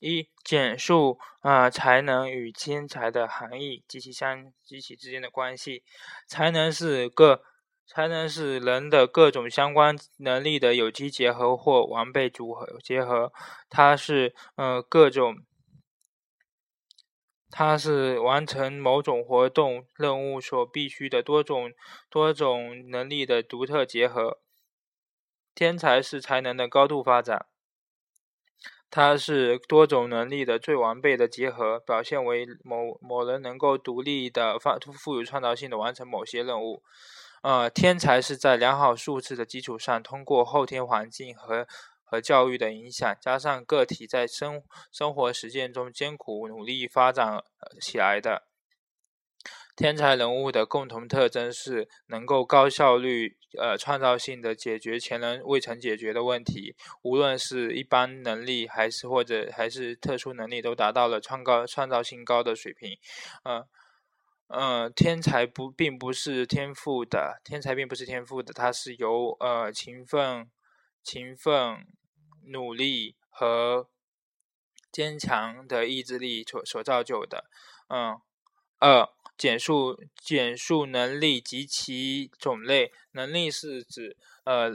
一、简述啊才能与天才的含义及其相及其之间的关系。才能是各才能是人的各种相关能力的有机结合或完备组合结合。它是呃各种，它是完成某种活动任务所必须的多种多种能力的独特结合。天才是才能的高度发展。它是多种能力的最完备的结合，表现为某某人能够独立的发富有创造性的完成某些任务。呃，天才是在良好素质的基础上，通过后天环境和和教育的影响，加上个体在生生活实践中艰苦努力发展起来的。天才人物的共同特征是能够高效率、呃创造性的解决前人未曾解决的问题，无论是一般能力还是或者还是特殊能力，都达到了创高创造性高的水平。嗯嗯，天才不并不是天赋的，天才并不是天赋的，它是由呃勤奋、勤奋、努力和坚强的意志力所所造就的。嗯，二。简述简述能力及其种类。能力是指呃。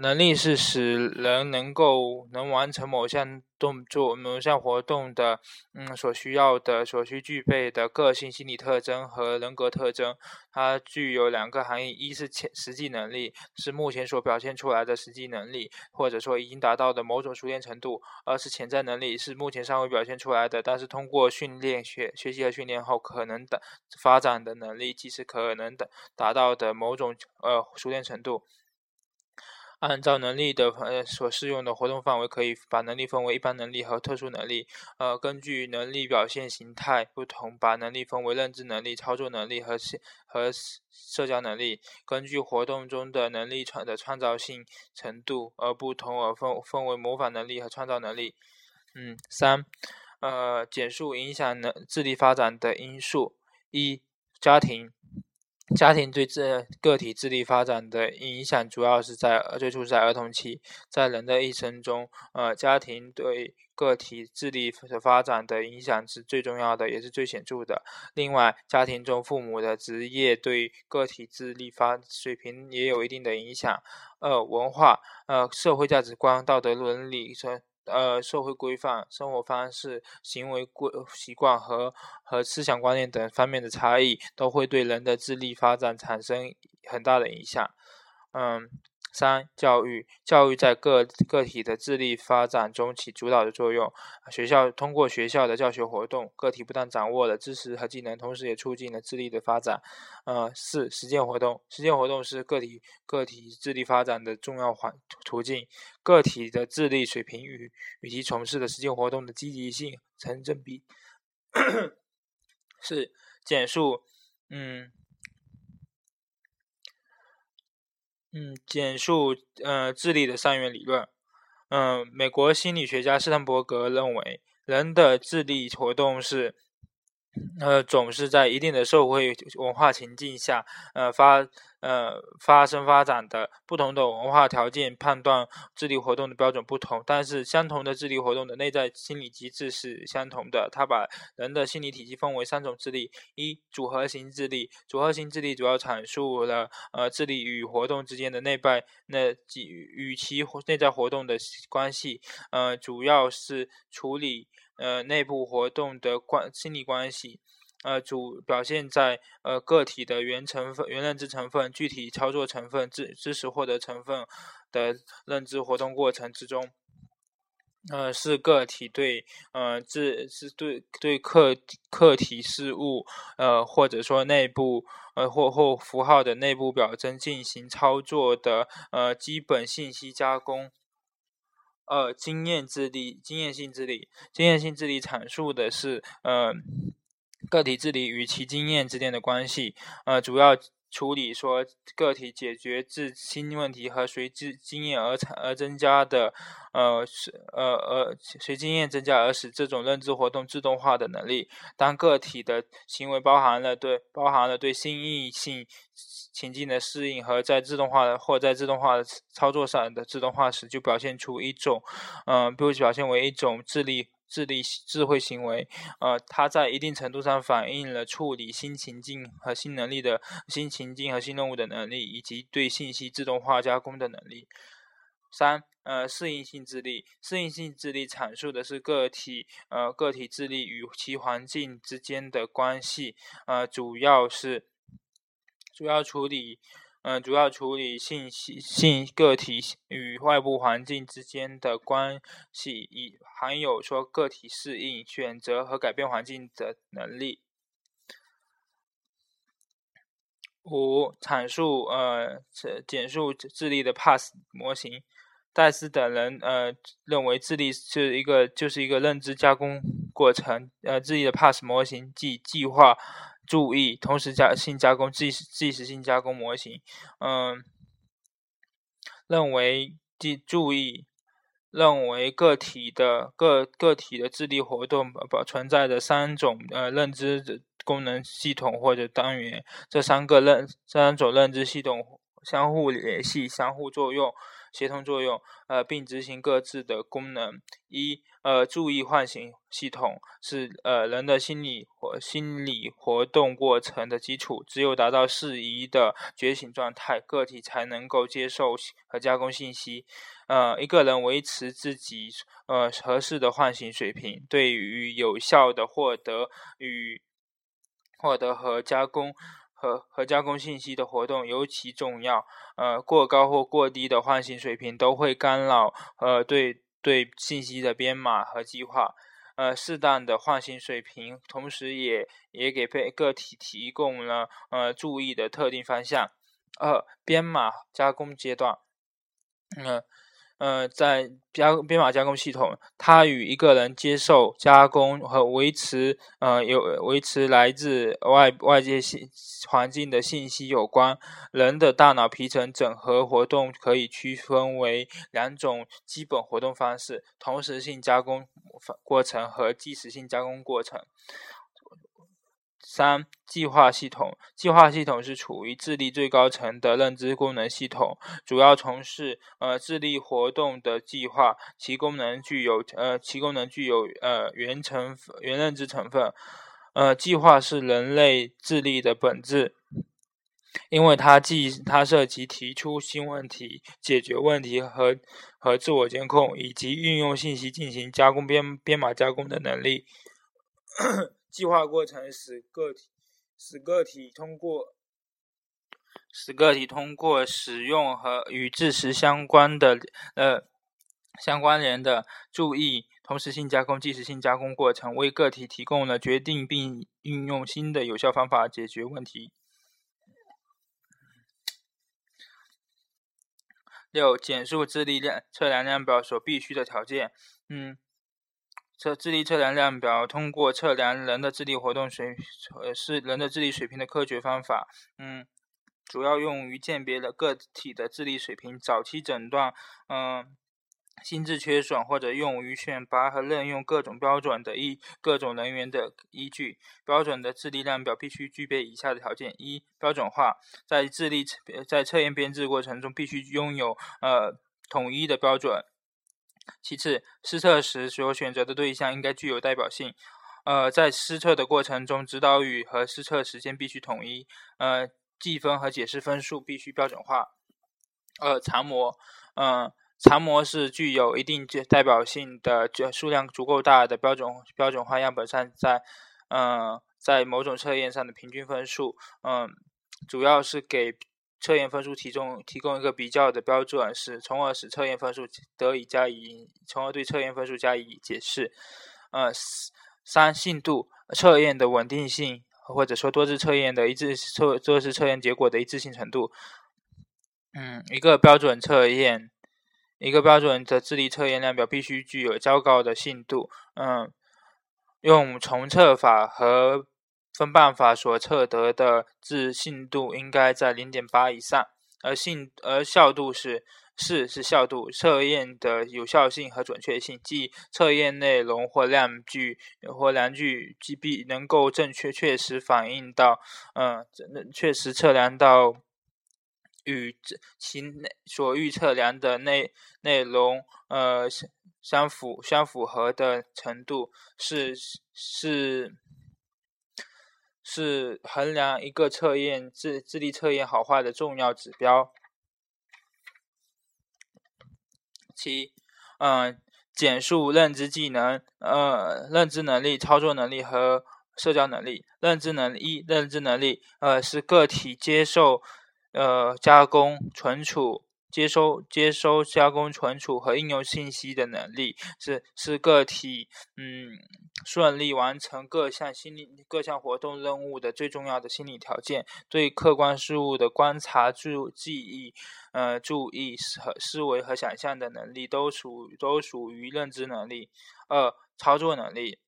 能力是使人能够能完成某项动作、某项活动的，嗯，所需要的、所需具备的个性心理特征和人格特征。它具有两个含义：一是潜实际能力，是目前所表现出来的实际能力，或者说已经达到的某种熟练程度；二是潜在能力，是目前尚未表现出来的，但是通过训练、学学习和训练后可能的发展的能力，即是可能的达到的某种呃熟练程度。按照能力的呃所适用的活动范围，可以把能力分为一般能力和特殊能力。呃，根据能力表现形态不同，把能力分为认知能力、操作能力和和社交能力。根据活动中的能力创的创造性程度而不同，而分分为模仿能力和创造能力。嗯，三，呃，简述影响能智力发展的因素。一，家庭。家庭对这个体智力发展的影响，主要是在最初在儿童期，在人的一生中，呃，家庭对个体智力的发展的影响是最重要的，也是最显著的。另外，家庭中父母的职业对个体智力发水平也有一定的影响。二、文化，呃，社会价值观、道德伦理和。呃，社会规范、生活方式、行为规习惯和和思想观念等方面的差异，都会对人的智力发展产生很大的影响。嗯。三、教育，教育在个个体的智力发展中起主导的作用。学校通过学校的教学活动，个体不但掌握了知识和技能，同时也促进了智力的发展。呃，四、实践活动，实践活动是个体个体智力发展的重要环途径。个体的智力水平与与其从事的实践活动的积极性成正比。四、简述，嗯。嗯，简述呃智力的三元理论。嗯，美国心理学家斯坦伯格认为，人的智力活动是。呃，总是在一定的社会文化情境下，呃发呃发生发展的。不同的文化条件判断智力活动的标准不同，但是相同的智力活动的内在心理机制是相同的。他把人的心理体系分为三种智力：一、组合型智力。组合型智力主要阐述了呃智力与活动之间的内在那与其内在活动的关系。呃，主要是处理。呃，内部活动的关心理关系，呃，主表现在呃个体的原成分、原认知成分、具体操作成分、知知识获得成分的认知活动过程之中。呃，是个体对呃自是对对客客体事物呃或者说内部呃或或符号的内部表征进行操作的呃基本信息加工。二，经验智力、经验性智力、经验性智力阐述的是呃个体智力与其经验之间的关系。呃，主要处理说个体解决自新问题和随之经验而产而增加的，呃是呃呃随经验增加而使这种认知活动自动化的能力。当个体的行为包含了对包含了对新异性情境的适应和在自动化的或在自动化的操作上的自动化时，就表现出一种，嗯，不表现为一种智力。智力智慧行为，呃，它在一定程度上反映了处理新情境和新能力的新情境和新任务的能力，以及对信息自动化加工的能力。三，呃，适应性智力，适应性智力阐述的是个体，呃，个体智力与其环境之间的关系，呃，主要是主要处理。嗯，主要处理信息性个体与外部环境之间的关系，以含有说个体适应、选择和改变环境的能力。五、阐述呃简述智力的 PASS 模型。戴斯等人呃认为智力是一个就是一个认知加工过程。呃，智力的 PASS 模型即计划。注意，同时加性加工、即时即时性加工模型，嗯，认为即注意，认为个体的个个体的智力活动保存在的三种呃认知的功能系统或者单元，这三个认三种认知系统相互联系、相互作用。协同作用，呃，并执行各自的功能。一，呃，注意唤醒系统是呃人的心理活心理活动过程的基础。只有达到适宜的觉醒状态，个体才能够接受和加工信息。呃，一个人维持自己呃合适的唤醒水平，对于有效的获得与获得和加工。和和加工信息的活动尤其重要。呃，过高或过低的唤醒水平都会干扰呃对对信息的编码和计划。呃，适当的唤醒水平，同时也也给被个体提供了呃注意的特定方向。二、编码加工阶段，嗯。呃在加编码加工系统，它与一个人接受、加工和维持呃有维持来自外外界信环境的信息有关。人的大脑皮层整合活动可以区分为两种基本活动方式：同时性加工过程和即时性加工过程。三、计划系统。计划系统是处于智力最高层的认知功能系统，主要从事呃智力活动的计划。其功能具有呃其功能具有呃原成原认知成分。呃，计划是人类智力的本质，因为它既它涉及提出新问题、解决问题和和自我监控，以及运用信息进行加工编编码加工的能力。计划过程使个体使个体通过使个体通过使用和与知识相关的呃相关联的注意同时性加工即时性加工过程，为个体提供了决定并运用新的有效方法解决问题。六、简述智力量测量量表所必须的条件。嗯。测智力测量量表通过测量人的智力活动水，呃，是人的智力水平的科学方法。嗯，主要用于鉴别了个体的智力水平，早期诊断，嗯，心智缺损，或者用于选拔和任用各种标准的依各种人员的依据。标准的智力量表必须具备以下的条件：一、标准化，在智力在测验编制过程中必须拥有呃统一的标准。其次，施测时所选择的对象应该具有代表性。呃，在施测的过程中，指导语和施测时间必须统一。呃，计分和解释分数必须标准化。呃，常模，嗯，常模是具有一定代表性的，就数量足够大的标准标准化样本上在，嗯，在某种测验上的平均分数。嗯，主要是给。测验分数提供提供一个比较的标准，使从而使测验分数得以加以，从而对测验分数加以解释。呃，三信度测验的稳定性，或者说多次测验的一致测多次测验结果的一致性程度。嗯，一个标准测验，一个标准的智力测验量表必须具有较高的信度。嗯，用重测法和分办法所测得的自信度应该在零点八以上，而信而效度是四是效度，测验的有效性和准确性，即测验内容或量具或量具即必能够正确确实反映到，嗯，确实测量到与其内所预测量的内内容，呃。相符相符合的程度是是是衡量一个测验智智力测验好坏的重要指标。七，嗯，简述认知技能，呃，认知能力、操作能力和社交能力。认知能力一，认知能力，呃，是个体接受、呃，加工、存储。接收、接收、加工、存储和应用信息的能力，是是个体嗯顺利完成各项心理各项活动任务的最重要的心理条件。对客观事物的观察、注记忆、呃注意和思维和想象的能力，都属都属于认知能力。二、操作能力。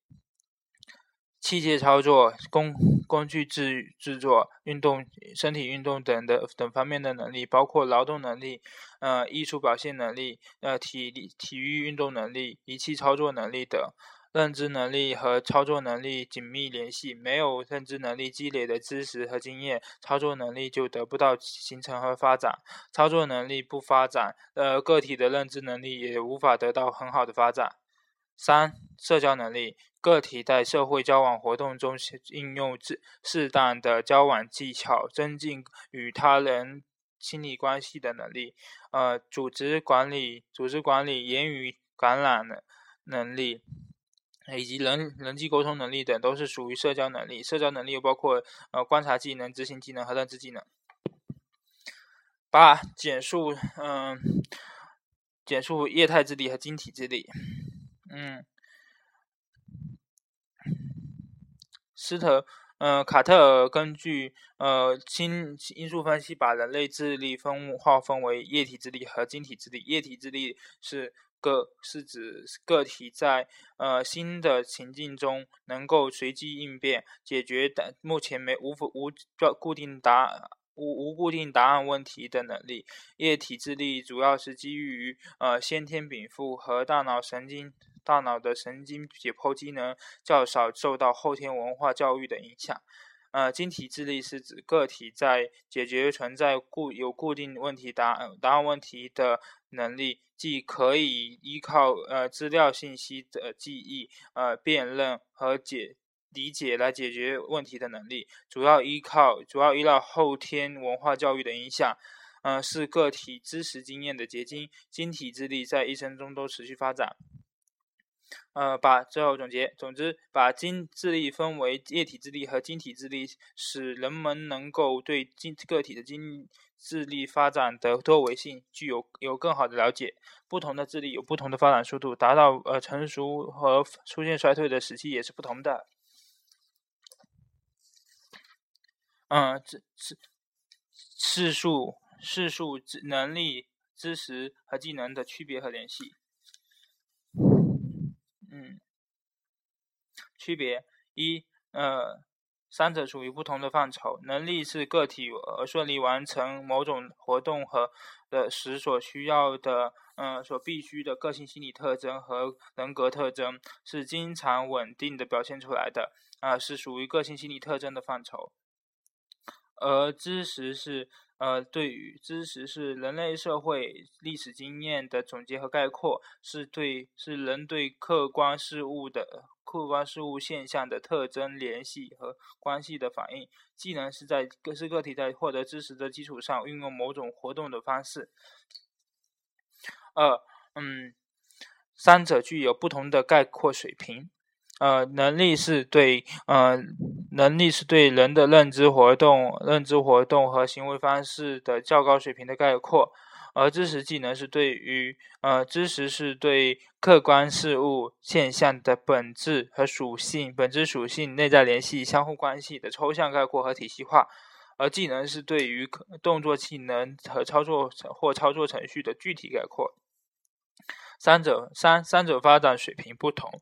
器械操作、工工具制制作、运动、身体运动等的等方面的能力，包括劳动能力、呃艺术表现能力、呃体力体育运动能力、仪器操作能力等。认知能力和操作能力紧密联系，没有认知能力积累的知识和经验，操作能力就得不到形成和发展。操作能力不发展，呃个体的认知能力也无法得到很好的发展。三、社交能力。个体在社会交往活动中应用适适当的交往技巧，增进与他人亲密关系的能力。呃，组织管理、组织管理、言语感染的能力，以及人人际沟通能力等，都是属于社交能力。社交能力又包括呃观察技能、执行技能和认知技能。八、简述，嗯，简述液态智力和晶体智力。嗯。斯特，呃，卡特尔根据呃新因素分析，把人类智力分划分为液体智力和晶体智力。液体智力是个是指个体在呃新的情境中能够随机应变，解决的目前没无无固定答无无固定答案问题的能力。液体智力主要是基于呃先天禀赋和大脑神经。大脑的神经解剖机能较少受到后天文化教育的影响。呃，晶体智力是指个体在解决存在固有固定问题答答案问题的能力，既可以依靠呃资料信息的记忆、呃辨认和解理解来解决问题的能力。主要依靠主要依赖后天文化教育的影响。嗯，是个体知识经验的结晶。晶体智力在一生中都持续发展。呃，把最后总结，总之，把精智力分为液体智力和晶体智力，使人们能够对精个体的精智力发展的多维性具有有更好的了解。不同的智力有不同的发展速度，达到呃成熟和出现衰退的时期也是不同的。嗯，知知次数、次数、能力、知识和技能的区别和联系。嗯，区别一，呃，三者属于不同的范畴。能力是个体呃顺利完成某种活动和的时所需要的，嗯，所必须的个性心理特征和人格特征，是经常稳定的表现出来的，啊，是属于个性心理特征的范畴。而知识是。呃，对于知识是人类社会历史经验的总结和概括，是对是人对客观事物的客观事物现象的特征联系和关系的反应。技能是在各是个体在获得知识的基础上运用某种活动的方式。二，嗯，三者具有不同的概括水平。呃，能力是对，呃，能力是对人的认知活动、认知活动和行为方式的较高水平的概括，而知识技能是对于，呃，知识是对客观事物现象的本质和属性、本质属性、内在联系、相互关系的抽象概括和体系化，而技能是对于动作技能和操作或操作程序的具体概括。三者三三者发展水平不同。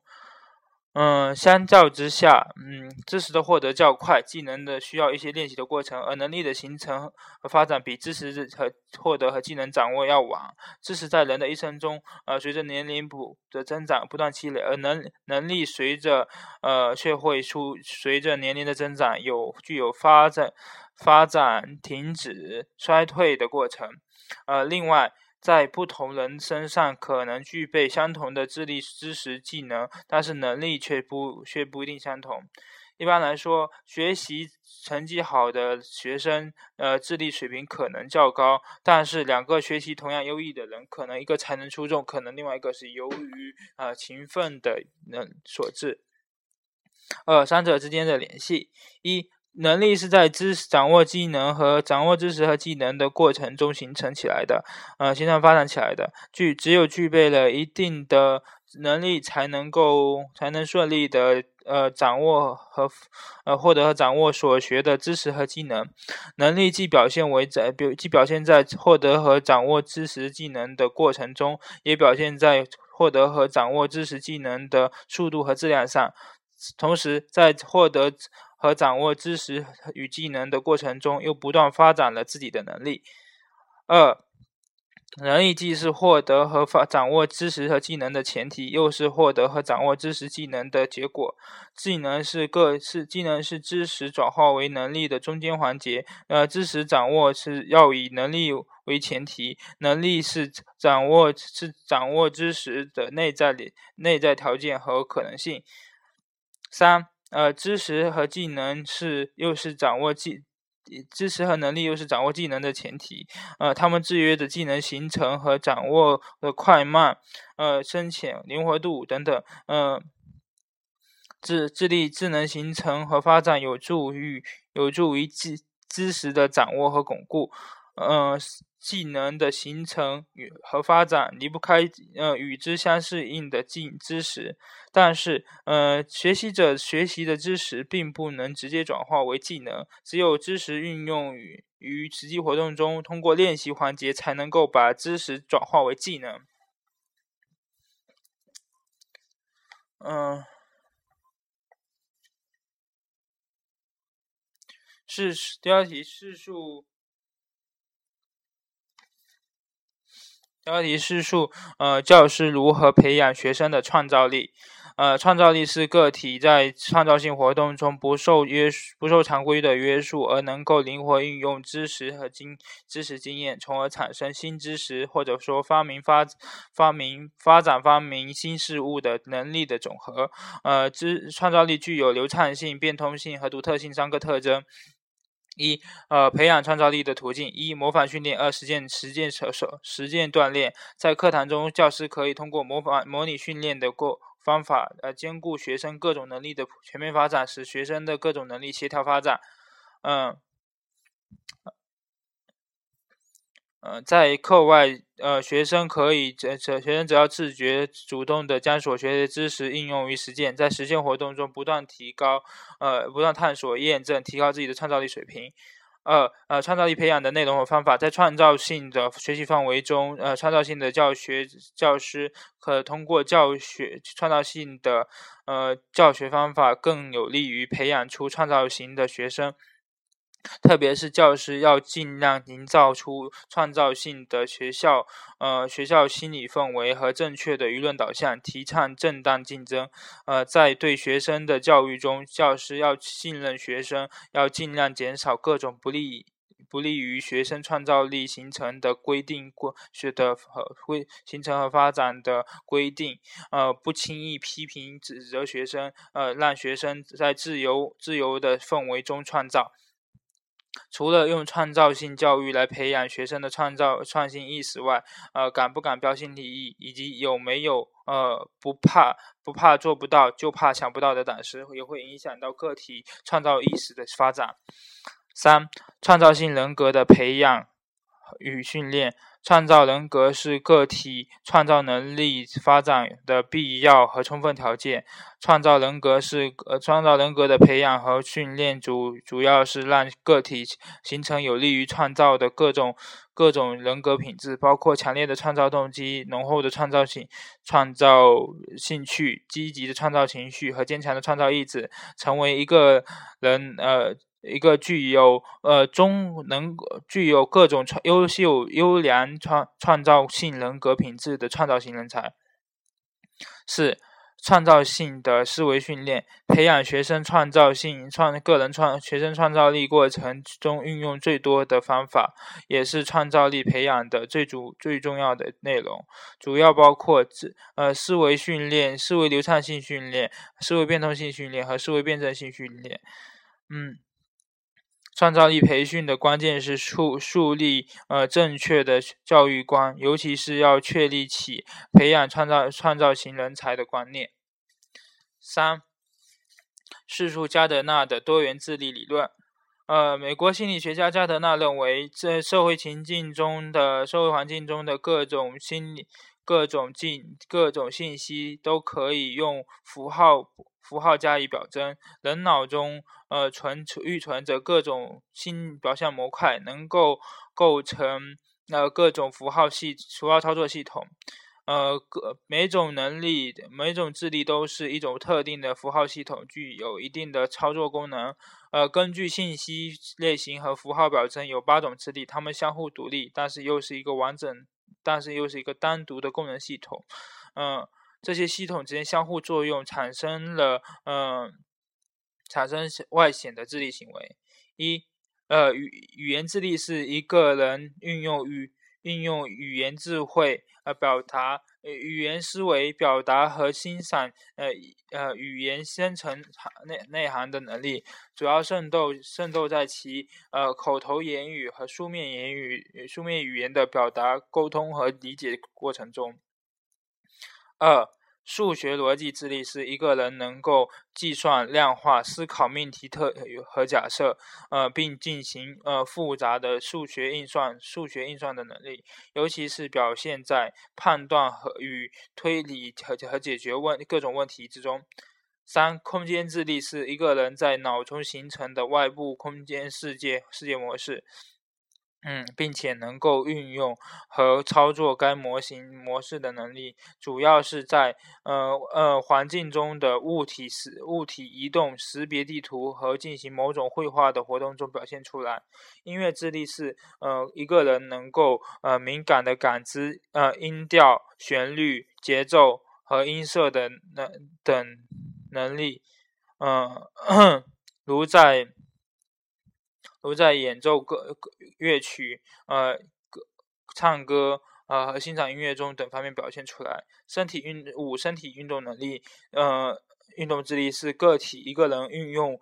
嗯，相较之下，嗯，知识的获得较快，技能的需要一些练习的过程，而能力的形成和发展比知识和获得和技能掌握要晚。知识在人的一生中，呃，随着年龄不的增长不断积累，而能能力随着呃却会出随着年龄的增长有具有发展发展停止衰退的过程。呃，另外。在不同人身上可能具备相同的智力、知识、技能，但是能力却不却不一定相同。一般来说，学习成绩好的学生，呃，智力水平可能较高，但是两个学习同样优异的人，可能一个才能出众，可能另外一个是由于呃勤奋的人所致。二、三者之间的联系一。能力是在知识掌握技能和掌握知识和技能的过程中形成起来的，呃，形成发展起来的。具只有具备了一定的能力，才能够才能顺利的呃掌握和呃获得和掌握所学的知识和技能。能力既表现为在表既表现在获得和掌握知识技能的过程中，也表现在获得和掌握知识技能的速度和质量上。同时，在获得和掌握知识与技能的过程中，又不断发展了自己的能力。二，能力既是获得和发掌握知识和技能的前提，又是获得和掌握知识技能的结果。技能是各是技能是知识转化为能力的中间环节。呃，知识掌握是要以能力为前提，能力是掌握是掌握知识的内在里内在条件和可能性。三。呃，知识和技能是又是掌握技，知识和能力又是掌握技能的前提。呃，他们制约的技能形成和掌握的快慢，呃，深浅、灵活度等等。呃，智智力、智能形成和发展有助于有助于知知识的掌握和巩固。呃。技能的形成与和发展离不开呃与之相适应的技知识，但是呃学习者学习的知识并不能直接转化为技能，只有知识运用于于实际活动中，通过练习环节才能够把知识转化为技能。嗯，是第二题试数。标题是述，呃，教师如何培养学生的创造力。呃，创造力是个体在创造性活动中不受约束、不受常规的约束，而能够灵活运用知识和经知识经验，从而产生新知识，或者说发明发发明发展发明新事物的能力的总和。呃，知创造力具有流畅性、变通性和独特性三个特征。一呃，培养创造力的途径：一、模仿训练；二、实践实践手手实践锻炼。在课堂中，教师可以通过模仿模拟训练的过方法，呃，兼顾学生各种能力的全面发展，使学生的各种能力协调发展。嗯。呃，在课外，呃，学生可以，这这学生只要自觉、主动的将所学的知识应用于实践，在实践活动中不断提高，呃，不断探索、验证，提高自己的创造力水平。二，呃，创造力培养的内容和方法，在创造性的学习范围中，呃，创造性的教学教师可通过教学创造性的，呃，教学方法，更有利于培养出创造型的学生。特别是教师要尽量营造出创造性的学校，呃，学校心理氛围和正确的舆论导向，提倡正当竞争。呃，在对学生的教育中，教师要信任学生，要尽量减少各种不利不利于学生创造力形成的规定过学的和规形成和发展的规定。呃，不轻易批评指责学生，呃，让学生在自由自由的氛围中创造。除了用创造性教育来培养学生的创造创新意识外，呃，敢不敢标新立异，以及有没有呃不怕不怕做不到就怕想不到的胆识，也会影响到个体创造意识的发展。三、创造性人格的培养与训练。创造人格是个体创造能力发展的必要和充分条件。创造人格是呃，创造人格的培养和训练主主要是让个体形成有利于创造的各种各种人格品质，包括强烈的创造动机、浓厚的创造性创造兴趣、积极的创造情绪和坚强的创造意志，成为一个人呃。一个具有呃中能具有各种创优秀优良创创造性人格品质的创造性人才。四、创造性的思维训练，培养学生创造性创个人创学生创造力过程中运用最多的方法，也是创造力培养的最主最重要的内容。主要包括思呃思维训练、思维流畅性训练、思维变通性训练和思维辩证性训练。嗯。创造力培训的关键是树树立呃正确的教育观，尤其是要确立起培养创造创造型人才的观念。三，叙述加德纳的多元智力理论。呃，美国心理学家加德纳认为，在社会情境中的社会环境中的各种心理、各种信、各种信息都可以用符号。符号加以表征，人脑中呃存预存着各种新表象模块，能够构成呃各种符号系符号操作系统。呃，各每种能力每种智力都是一种特定的符号系统，具有一定的操作功能。呃，根据信息类型和符号表征，有八种智力，它们相互独立，但是又是一个完整，但是又是一个单独的功能系统。嗯。这些系统之间相互作用，产生了嗯，产生外显的智力行为。一，呃，语语言智力是一个人运用语运用语言智慧呃表达语言思维表达和欣赏呃呃语言深层内内涵的能力，主要渗透渗透在其呃口头言语和书面言语书面语言的表达沟通和理解过程中。二、数学逻辑智力是一个人能够计算、量化、思考命题特和假设，呃，并进行呃复杂的数学运算、数学运算的能力，尤其是表现在判断和与推理和和解决问各种问题之中。三、空间智力是一个人在脑中形成的外部空间世界世界模式。嗯，并且能够运用和操作该模型模式的能力，主要是在呃呃环境中的物体识物体移动、识别地图和进行某种绘画的活动中表现出来。音乐智力是呃一个人能够呃敏感的感知呃音调、旋律、节奏和音色的能等能力，嗯，如在。都在演奏歌歌乐曲、呃歌唱歌、呃和欣赏音乐中等方面表现出来。身体运五身体运动能力，呃运动智力是个体一个人运用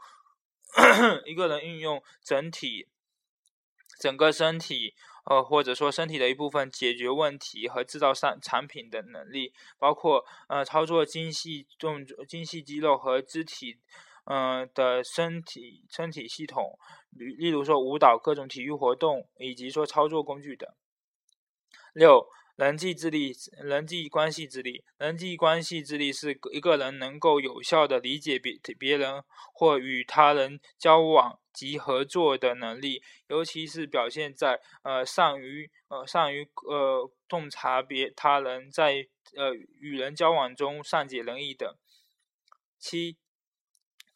一个人运用整体整个身体呃或者说身体的一部分解决问题和制造产产品的能力，包括呃操作精细动、精细肌肉和肢体。嗯的身体身体系统，例例如说舞蹈、各种体育活动，以及说操作工具等。六、人际智力、人际关系智力、人际关系智力是一个人能够有效的理解别别人或与他人交往及合作的能力，尤其是表现在呃善于呃善于呃洞察别他人在呃与人交往中善解人意等。七。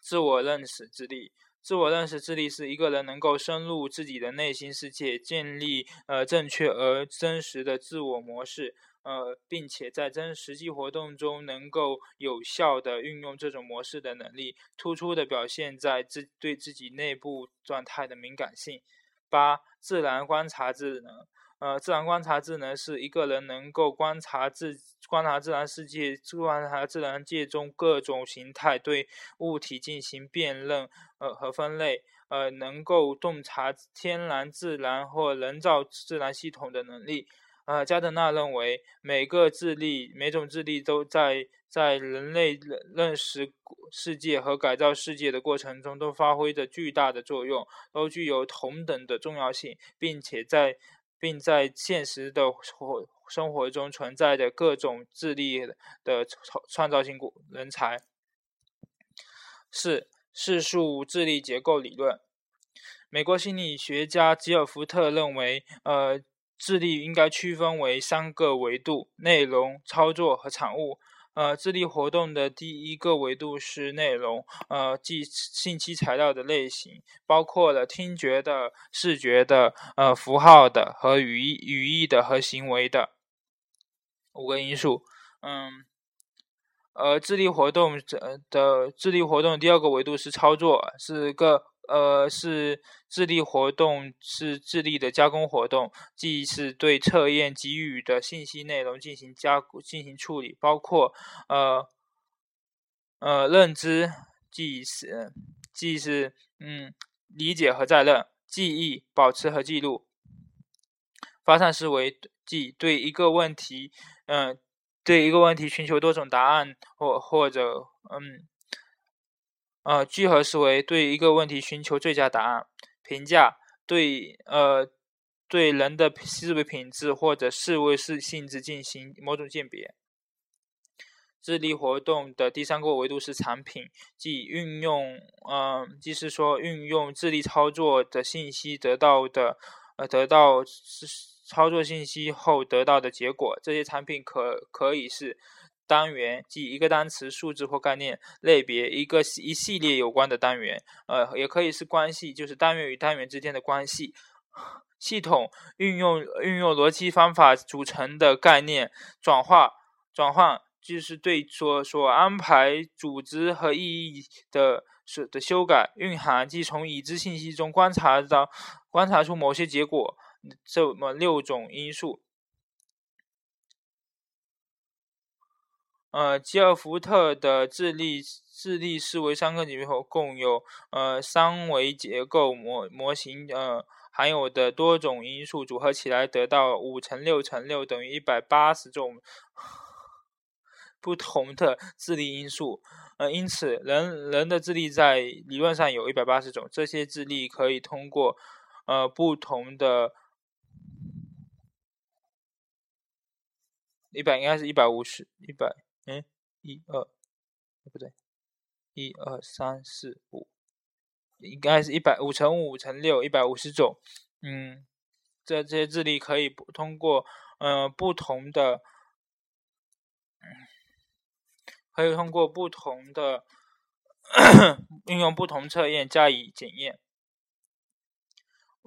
自我认识智力，自我认识智力是一个人能够深入自己的内心世界，建立呃正确而真实的自我模式，呃，并且在真实际活动中能够有效的运用这种模式的能力，突出的表现在自对自己内部状态的敏感性。八、自然观察智能。呃，自然观察智能是一个人能够观察自观察自然世界、观察自然界中各种形态，对物体进行辨认呃和分类，呃，能够洞察天然、自然或人造自然系统的能力。呃，加德纳认为，每个智力、每种智力都在在人类认认识世界和改造世界的过程中都发挥着巨大的作用，都具有同等的重要性，并且在并在现实的活生活中存在着各种智力的创创造性人才。四、世数智力结构理论。美国心理学家吉尔福特认为，呃，智力应该区分为三个维度：内容、操作和产物。呃，智力活动的第一个维度是内容，呃，即信息材料的类型，包括了听觉的、视觉的、呃，符号的和语义语义的和行为的五个因素。嗯，呃，智力活动的的智力活动第二个维度是操作，是个。呃，是智力活动，是智力的加工活动，即是对测验给予的信息内容进行加进行处理，包括呃呃认知，即是即是嗯理解和再认，记忆保持和记录，发散思维，即对一个问题，嗯对一个问题寻求多种答案，或或者嗯。呃，聚合思维对一个问题寻求最佳答案。评价对呃对人的思维品质或者事物是性质进行某种鉴别。智力活动的第三个维度是产品，即运用呃，即是说运用智力操作的信息得到的呃得到操作信息后得到的结果。这些产品可可以是。单元即一个单词、数字或概念类别，一个一系列有关的单元，呃，也可以是关系，就是单元与单元之间的关系。系统运用运用逻辑方法组成的概念转化转换，就是对所所安排组织和意义的是的修改。蕴含即从已知信息中观察到观察出某些结果，这么六种因素。呃，吉尔福特的智力智力思维三个领域后，共有呃三维结构模模型，呃含有的多种因素组合起来，得到五乘六乘六等于一百八十种不同的智力因素。呃，因此，人人的智力在理论上有一百八十种，这些智力可以通过呃不同的一百应该是一百五十一百。嗯，一二，不对，一二三四五，应该是一百五乘五乘六，一百五十种。嗯，这这些智力可以通过呃不同的，可以通过不同的运用不同测验加以检验。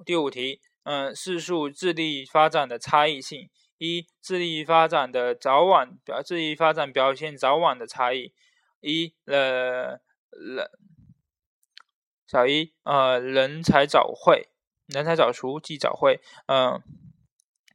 第五题，嗯，示数智力发展的差异性。一、智力发展的早晚表，智力发展表现早晚的差异。一、呃，人，小一，呃，人才早会，人才早熟即早会。嗯，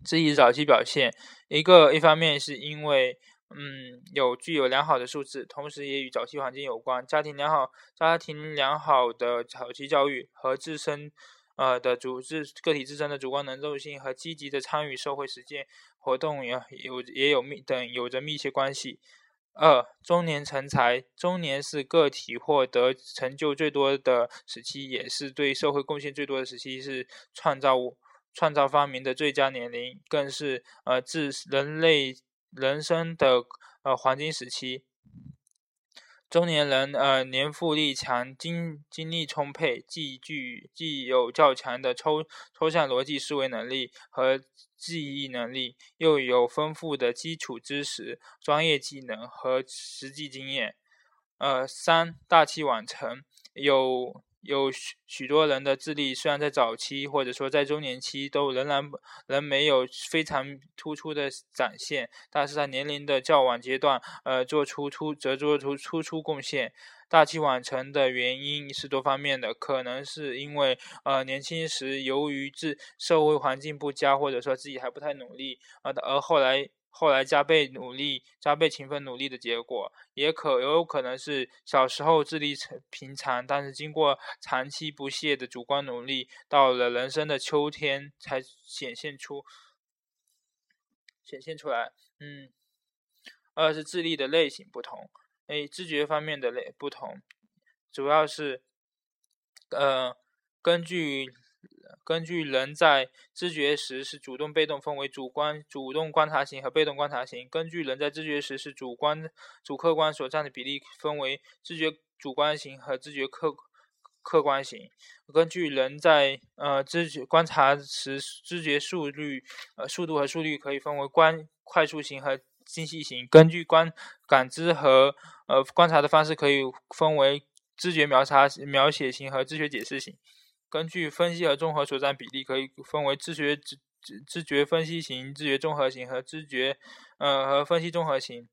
智力早期表现，一个一方面是因为，嗯，有具有良好的素质，同时也与早期环境有关，家庭良好，家庭良好的早期教育和自身。呃的组织个体自身的主观能动性和积极的参与社会实践活动也有也有密等有着密切关系。二中年成才，中年是个体获得成就最多的时期，也是对社会贡献最多的时期，是创造物创造发明的最佳年龄，更是呃自人类人生的呃黄金时期。中年人，呃，年富力强，精精力充沛，既具既有较强的抽抽象逻辑思维能力和记忆能力，又有丰富的基础知识、专业技能和实际经验。呃，三大器晚成，有。有许许多人的智力虽然在早期或者说在中年期都仍然仍没有非常突出的展现，但是在年龄的较晚阶段，呃，做出突则做出突出贡献。大器晚成的原因是多方面的，可能是因为呃年轻时由于自社会环境不佳，或者说自己还不太努力，而而后来。后来加倍努力、加倍勤奋努力的结果，也可有可能是小时候智力平常，但是经过长期不懈的主观努力，到了人生的秋天才显现出显现出来。嗯，二是智力的类型不同，诶，知觉方面的类不同，主要是呃根据根据人在知觉时是主动被动分为主观主动观察型和被动观察型。根据人在知觉时是主观主客观所占的比例分为知觉主观型和知觉客客观型。根据人在呃知觉观察时知觉速率呃速度和速率可以分为观快速型和精细型。根据观感知和呃观察的方式可以分为知觉描查描写型和知觉解释型。根据分析和综合所占比例，可以分为知觉知知觉分析型、知觉综合型和知觉呃和分析综合型。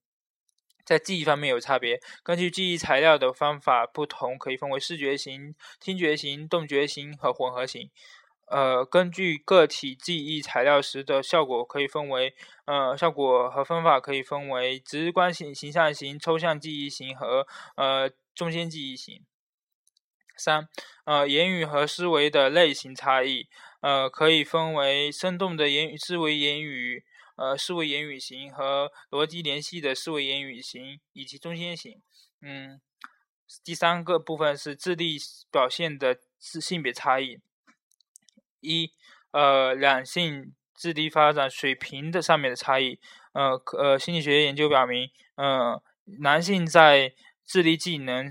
在记忆方面有差别，根据记忆材料的方法不同，可以分为视觉型、听觉型、动觉型和混合型。呃，根据个体记忆材料时的效果，可以分为呃效果和方法可以分为直观型、形象型、抽象记忆型和呃中间记忆型。三，呃，言语和思维的类型差异，呃，可以分为生动的言语思维言语，呃，思维言语型和逻辑联系的思维言语型以及中间型。嗯，第三个部分是智力表现的是性别差异。一，呃，两性智力发展水平的上面的差异。呃，呃，心理学研究表明，呃，男性在智力技能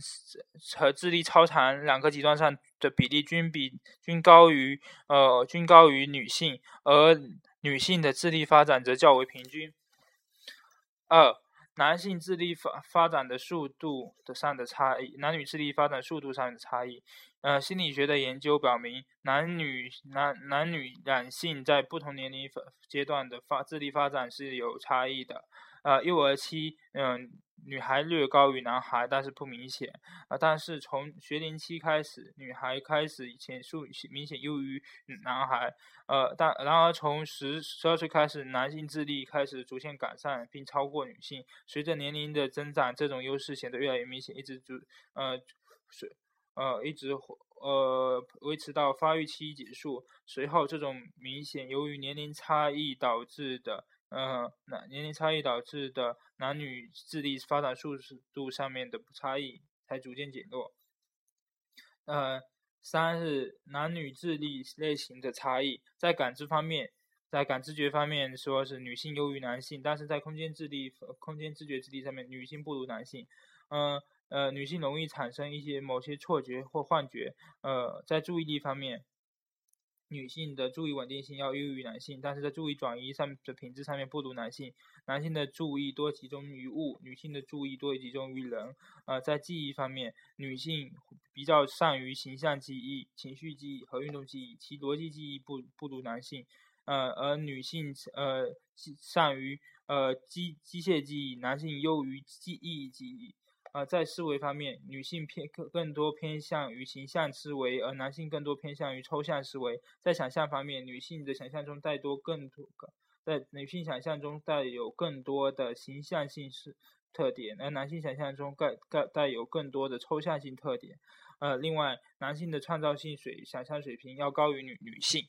和智力超常两个极端上的比例均比均高于呃均高于女性，而女性的智力发展则较为平均。二、男性智力发发展的速度的上的差异，男女智力发展速度上的差异。呃，心理学的研究表明，男女男男女两性在不同年龄阶段的发智力发展是有差异的。呃，幼儿期，嗯。女孩略高于男孩，但是不明显啊。但是从学龄期开始，女孩开始显数明显优于男孩。呃，但然而从十十二岁开始，男性智力开始逐渐改善，并超过女性。随着年龄的增长，这种优势显得越来越明显，一直就呃是呃一直呃维持到发育期结束。随后，这种明显由于年龄差异导致的。呃，那年龄差异导致的男女智力发展速度上面的差异才逐渐减弱。呃，三是男女智力类型的差异，在感知方面，在感知觉方面说是女性优于男性，但是在空间智力、空间知觉智力上面，女性不如男性。嗯呃，女性容易产生一些某些错觉或幻觉。呃，在注意力方面。女性的注意稳定性要优于男性，但是在注意转移上的品质上面不如男性。男性的注意多集中于物，女性的注意多集中于人。呃，在记忆方面，女性比较善于形象记忆、情绪记忆和运动记忆，其逻辑记忆不不如男性。呃，而女性呃善于呃机机械记忆，男性优于记忆记忆。呃，在思维方面，女性偏更更多偏向于形象思维，而男性更多偏向于抽象思维。在想象方面，女性的想象中带多更多，在女性想象中带有更多的形象性是特点，而男性想象中带带带有更多的抽象性特点。呃，另外，男性的创造性水想象水平要高于女女性。